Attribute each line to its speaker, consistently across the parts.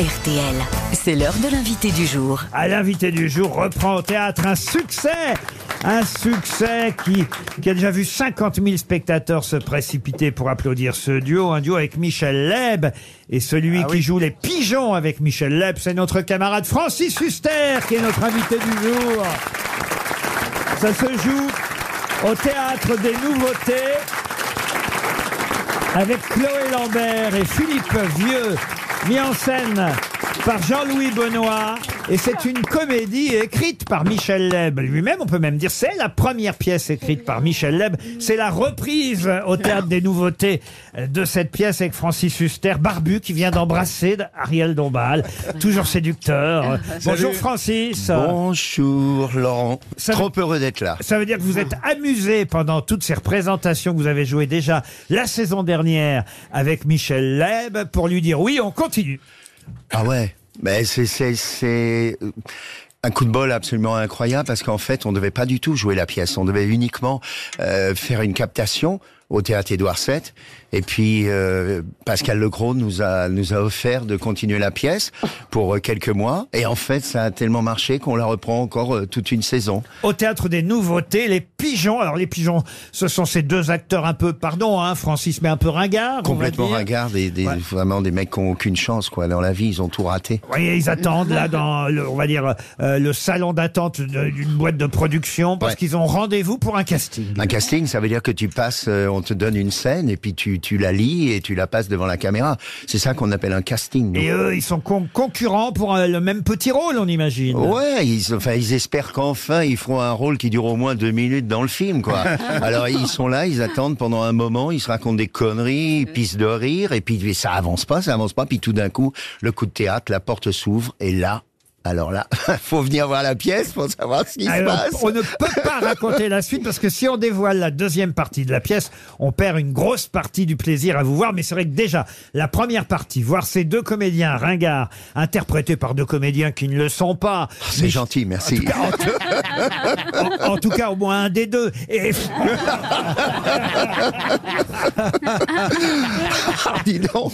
Speaker 1: RTL. C'est l'heure de l'invité du jour.
Speaker 2: À l'invité du jour reprend au théâtre un succès un succès qui, qui a déjà vu 50 000 spectateurs se précipiter pour applaudir ce duo, un duo avec Michel Leb. Et celui qui joue les pigeons avec Michel Leb, c'est notre camarade Francis Huster, qui est notre invité du jour. Ça se joue au théâtre des nouveautés avec Chloé Lambert et Philippe Vieux, mis en scène par Jean-Louis Benoît. Et c'est une comédie écrite par Michel Leb lui-même. On peut même dire c'est la première pièce écrite par Michel Leb. C'est la reprise au théâtre des nouveautés de cette pièce avec Francis Huster, barbu, qui vient d'embrasser Ariel Dombal, toujours séducteur. Bonjour Francis.
Speaker 3: Bonjour Laurent.
Speaker 2: Ça
Speaker 3: Trop heureux d'être là.
Speaker 2: Ça veut dire que vous êtes amusé pendant toutes ces représentations que vous avez jouées déjà la saison dernière avec Michel Leb pour lui dire oui, on continue.
Speaker 3: Ah ouais. Mais c'est c'est euh, un coup de bol absolument incroyable parce qu'en fait on devait pas du tout jouer la pièce. On devait uniquement euh, faire une captation au théâtre Édouard VII. Et puis euh, Pascal Legros nous a nous a offert de continuer la pièce pour euh, quelques mois. Et en fait ça a tellement marché qu'on la reprend encore euh, toute une saison.
Speaker 2: Au théâtre des nouveautés, les pigeons. Alors les pigeons, ce sont ces deux acteurs un peu, pardon, hein, Francis, mais un peu ringards. va
Speaker 3: Complètement
Speaker 2: dire.
Speaker 3: ringards, des, des-
Speaker 2: Ouais.
Speaker 3: vraiment des mecs qui ont aucune chance quoi dans la vie. Ils ont tout raté.
Speaker 2: Voyez, ils attendent là dans, le, on va dire, euh, le salon d'attente d'une boîte de production parce
Speaker 3: Ouais.
Speaker 2: qu'ils ont rendez-vous pour un casting.
Speaker 3: Un casting, ça veut dire que tu passes, euh, on te donne une scène et puis tu, tu la lis et tu la passes devant la caméra. C'est ça qu'on appelle un casting.
Speaker 2: Et eux, ils sont con- concurrents pour euh, le même petit rôle, on imagine.
Speaker 3: Ouais, ils, enfin, ils espèrent qu'enfin ils feront un rôle qui dure au moins deux minutes dans le film, quoi. Alors ils sont là, ils attendent pendant un moment, ils se racontent des conneries, ils pissent de rire, et puis ça avance pas, ça avance pas, puis tout d'un coup, le coup de théâtre, la porte s'ouvre, et là, alors là, faut venir voir la pièce pour savoir ce qui se passe.
Speaker 2: on ne peut pas raconter la suite parce que si on dévoile la deuxième partie de la pièce, on perd une grosse partie du plaisir à vous voir. Mais c'est vrai que déjà, la première partie, voir ces deux comédiens ringards interprétés par deux comédiens qui ne le sont pas.
Speaker 3: C'est
Speaker 2: Mais-
Speaker 3: gentil, merci.
Speaker 2: En, en tout cas, au moins un des deux. Et
Speaker 3: Dis donc.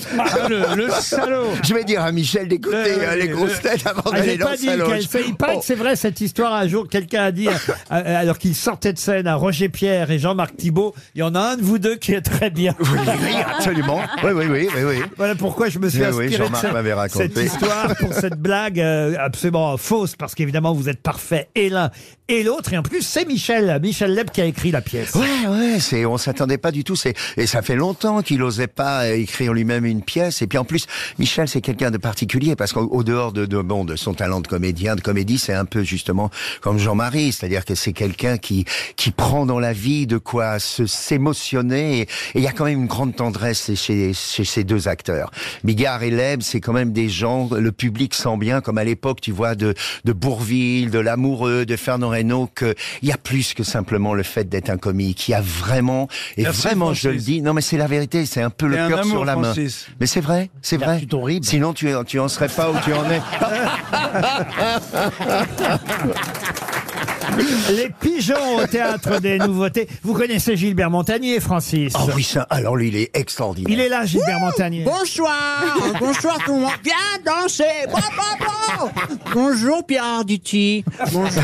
Speaker 4: le, salaud
Speaker 3: Je vais dire à Michel d'écouter
Speaker 4: Le-
Speaker 3: euh, les grosses têtes avant
Speaker 2: Ah,
Speaker 3: d'aller
Speaker 2: j'ai
Speaker 3: dans
Speaker 2: pas
Speaker 3: le
Speaker 2: dit
Speaker 3: salon.
Speaker 2: qu'elle fait. Il paraît que c'est vrai cette histoire. Un jour, quelqu'un a dit, euh, euh, alors qu'il sortait de scène à Roger Pierre et Jean-Marc Thibault, il y en a un de vous deux qui est très bien.
Speaker 3: Oui, oui, absolument. Oui, oui, oui, oui, oui.
Speaker 2: Voilà pourquoi je me suis
Speaker 3: Oui, oui,
Speaker 2: inspiré de
Speaker 3: Jean-Marc
Speaker 2: cette,
Speaker 3: m'avait raconté.
Speaker 2: cette histoire pour cette blague euh, absolument fausse parce qu'évidemment vous êtes parfait et l'un et l'autre et en plus c'est Michel Michel Leb qui a écrit la pièce.
Speaker 3: Ouais, ouais, c'est, on s'attendait pas du tout. C'est, et ça fait longtemps qu'il osait pas écrire lui-même une pièce. Et puis en plus, Michel, c'est quelqu'un de particulier parce qu'au au dehors de, de, bon, de son talent de comédien, de comédie, c'est un peu justement comme Jean-Marie. C'est-à-dire que c'est quelqu'un qui, qui prend dans la vie de quoi se, s'émotionner. Et il y a quand même une grande tendresse chez, chez ces deux acteurs. Bigard et Leb, c'est quand même des gens, le public sent bien, comme à l'époque, tu vois, de, de Bourville, de Lamoureux, de Fernand Reynaud, qu'il y a plus que simplement le fait d'être un comique. Il y a vraiment, et
Speaker 4: Merci,
Speaker 3: vraiment, je le dis, non mais c'est la vérité, c'est un peu le
Speaker 4: un
Speaker 3: cœur
Speaker 4: amour,
Speaker 3: sur la main.
Speaker 4: Francis.
Speaker 3: Mais c'est vrai, c'est vrai. Sinon, tu, tu en serais pas où tu en es.
Speaker 2: Les pigeons au théâtre des nouveautés. Vous connaissez Gilbert Montagnier, Francis
Speaker 3: Ah oui, ça, alors lui, il est extraordinaire.
Speaker 2: Il est là, Gilbert Montagnier.
Speaker 5: Bonsoir, bonsoir tout le monde. Viens danser. Bon, bon, bon. Bonjour Pierre Arditi. Bonjour.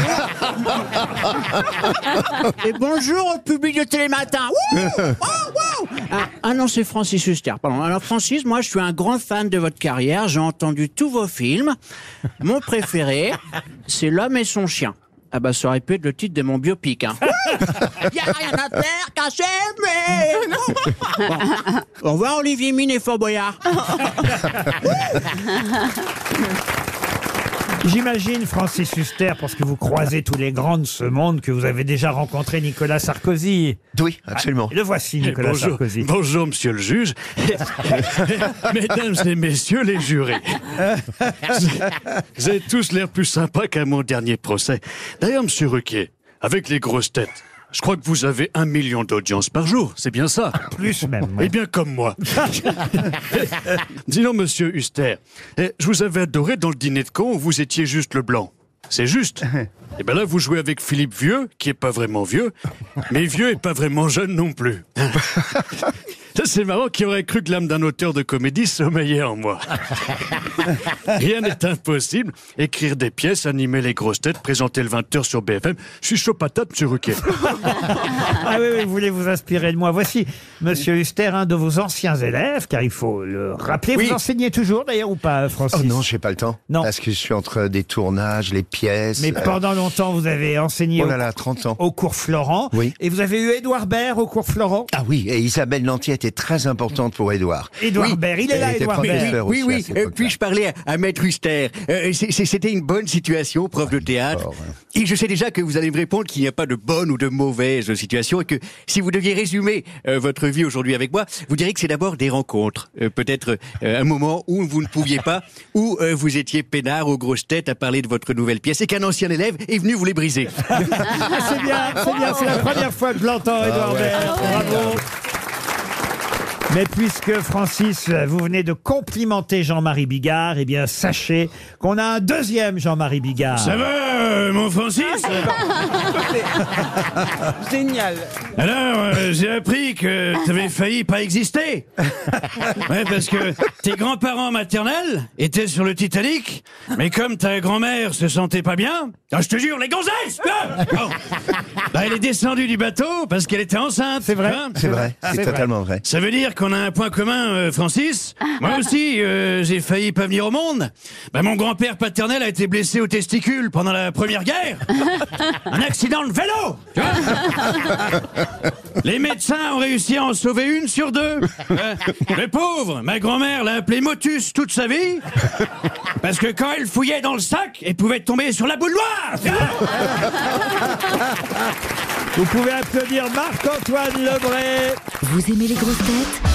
Speaker 5: Et bonjour au public de Télématin. Wouh wow. ah, ah non, c'est Francis Huster. Pardon. Alors Francis, moi je suis un grand fan de votre carrière. J'ai entendu tous vos films. Mon préféré, c'est L'homme et son chien. Ah bah ça aurait pu être le titre de mon biopic. Hein. Y a rien à faire qu'à s'aimer. Bon. Au revoir Olivier Mine et Fort Boyard.
Speaker 2: J'imagine, Francis Huster, parce que vous croisez tous les grands de ce monde, que vous avez déjà rencontré Nicolas Sarkozy.
Speaker 3: Oui, absolument.
Speaker 2: Le voici, Nicolas
Speaker 4: Bonjour,
Speaker 2: Sarkozy.
Speaker 4: bonjour, monsieur le juge. Mesdames et messieurs les jurés. Vous avez tous l'air plus sympa qu'à mon dernier procès. D'ailleurs, monsieur Ruquier, avec les grosses têtes, je crois que vous avez un million d'audiences par jour, c'est bien ça
Speaker 2: Plus même.
Speaker 4: Eh bien, comme moi. Dis donc, monsieur Huster, eh, je vous avais adoré dans le dîner de con où vous étiez juste le blanc. C'est juste. Et ben là, vous jouez avec Philippe Vieux, qui est pas vraiment vieux, mais vieux et pas vraiment jeune non plus. Ça, c'est marrant qui aurait cru que l'âme d'un auteur de comédie sommeillait en moi. Rien n'est impossible. Écrire des pièces, animer les grosses têtes, présenter le 20h sur BFM. Je suis chaud patate, monsieur Ruquier.
Speaker 2: Ah oui, oui, vous voulez vous inspirer de moi. Voici, monsieur Huster, un de vos anciens élèves, car il faut le rappeler.
Speaker 3: Oui.
Speaker 2: Vous enseignez toujours, d'ailleurs, ou pas, Francis
Speaker 3: Oh non, j'ai pas le temps.
Speaker 2: Non.
Speaker 3: Parce que je suis entre des tournages, les pièces.
Speaker 2: Mais
Speaker 3: euh,
Speaker 2: pendant longtemps, vous avez enseigné
Speaker 3: Oh
Speaker 2: au,
Speaker 3: là là, 30 ans.
Speaker 2: au cours Florent.
Speaker 3: Oui.
Speaker 2: Et vous avez eu Édouard Baird au cours Florent?
Speaker 3: Ah oui, et Isabelle Lantier était très importante pour Édouard.
Speaker 2: Édouard
Speaker 6: Oui.
Speaker 2: Baird, il est là, Édouard Baird.
Speaker 6: Oui, oui. Euh, puis-je parler à, à Maître Huster Euh, c'est- c'est- C'était une bonne situation, prof de théâtre.
Speaker 3: Ouais.
Speaker 6: Et je sais déjà que vous allez me répondre qu'il n'y a pas de bonne ou de mauvaise situation et que si vous deviez résumer euh, votre vie aujourd'hui avec moi, vous diriez que c'est d'abord des rencontres. Euh, Peut-être euh, un moment où vous ne pouviez pas, où euh, vous étiez peinard aux grosses têtes à parler de votre nouvelle pièce et qu'un ancien élève est venu vous les briser.
Speaker 2: Ah, c'est bien, c'est bien, c'est la première fois que je l'entends, Édouard Baird. Bravo. Mais puisque Francis, vous venez de complimenter Jean-Marie Bigard, eh bien sachez qu'on a un deuxième Jean-Marie Bigard.
Speaker 4: Ça va, euh, mon Francis
Speaker 7: Génial.
Speaker 4: Alors, euh, j'ai appris que t'avais failli pas exister. Ouais, parce que tes grands-parents maternels étaient sur le Titanic, mais comme ta grand-mère se sentait pas bien, ah, je te jure, les gonzesses hein Bon. Bah, Elle est descendue du bateau parce qu'elle était enceinte.
Speaker 2: C'est vrai
Speaker 4: hein.
Speaker 3: C'est vrai, c'est
Speaker 2: C'est
Speaker 3: totalement vrai.
Speaker 4: Ça veut dire qu'on a un point commun, euh, Francis. Moi aussi, euh, j'ai failli pas venir au monde. Bah, mon grand-père paternel a été blessé au testicule pendant la Première Guerre. Un accident de vélo. tu vois. Les médecins ont réussi à en sauver une sur deux. Hein. Le pauvre, ma grand-mère l'a appelé Motus toute sa vie. Parce que quand elle fouillait dans le sac, elle pouvait tomber sur la boule noire. tu vois.
Speaker 2: Vous pouvez applaudir Marc-Antoine Lebray.
Speaker 1: Vous aimez les grosses têtes?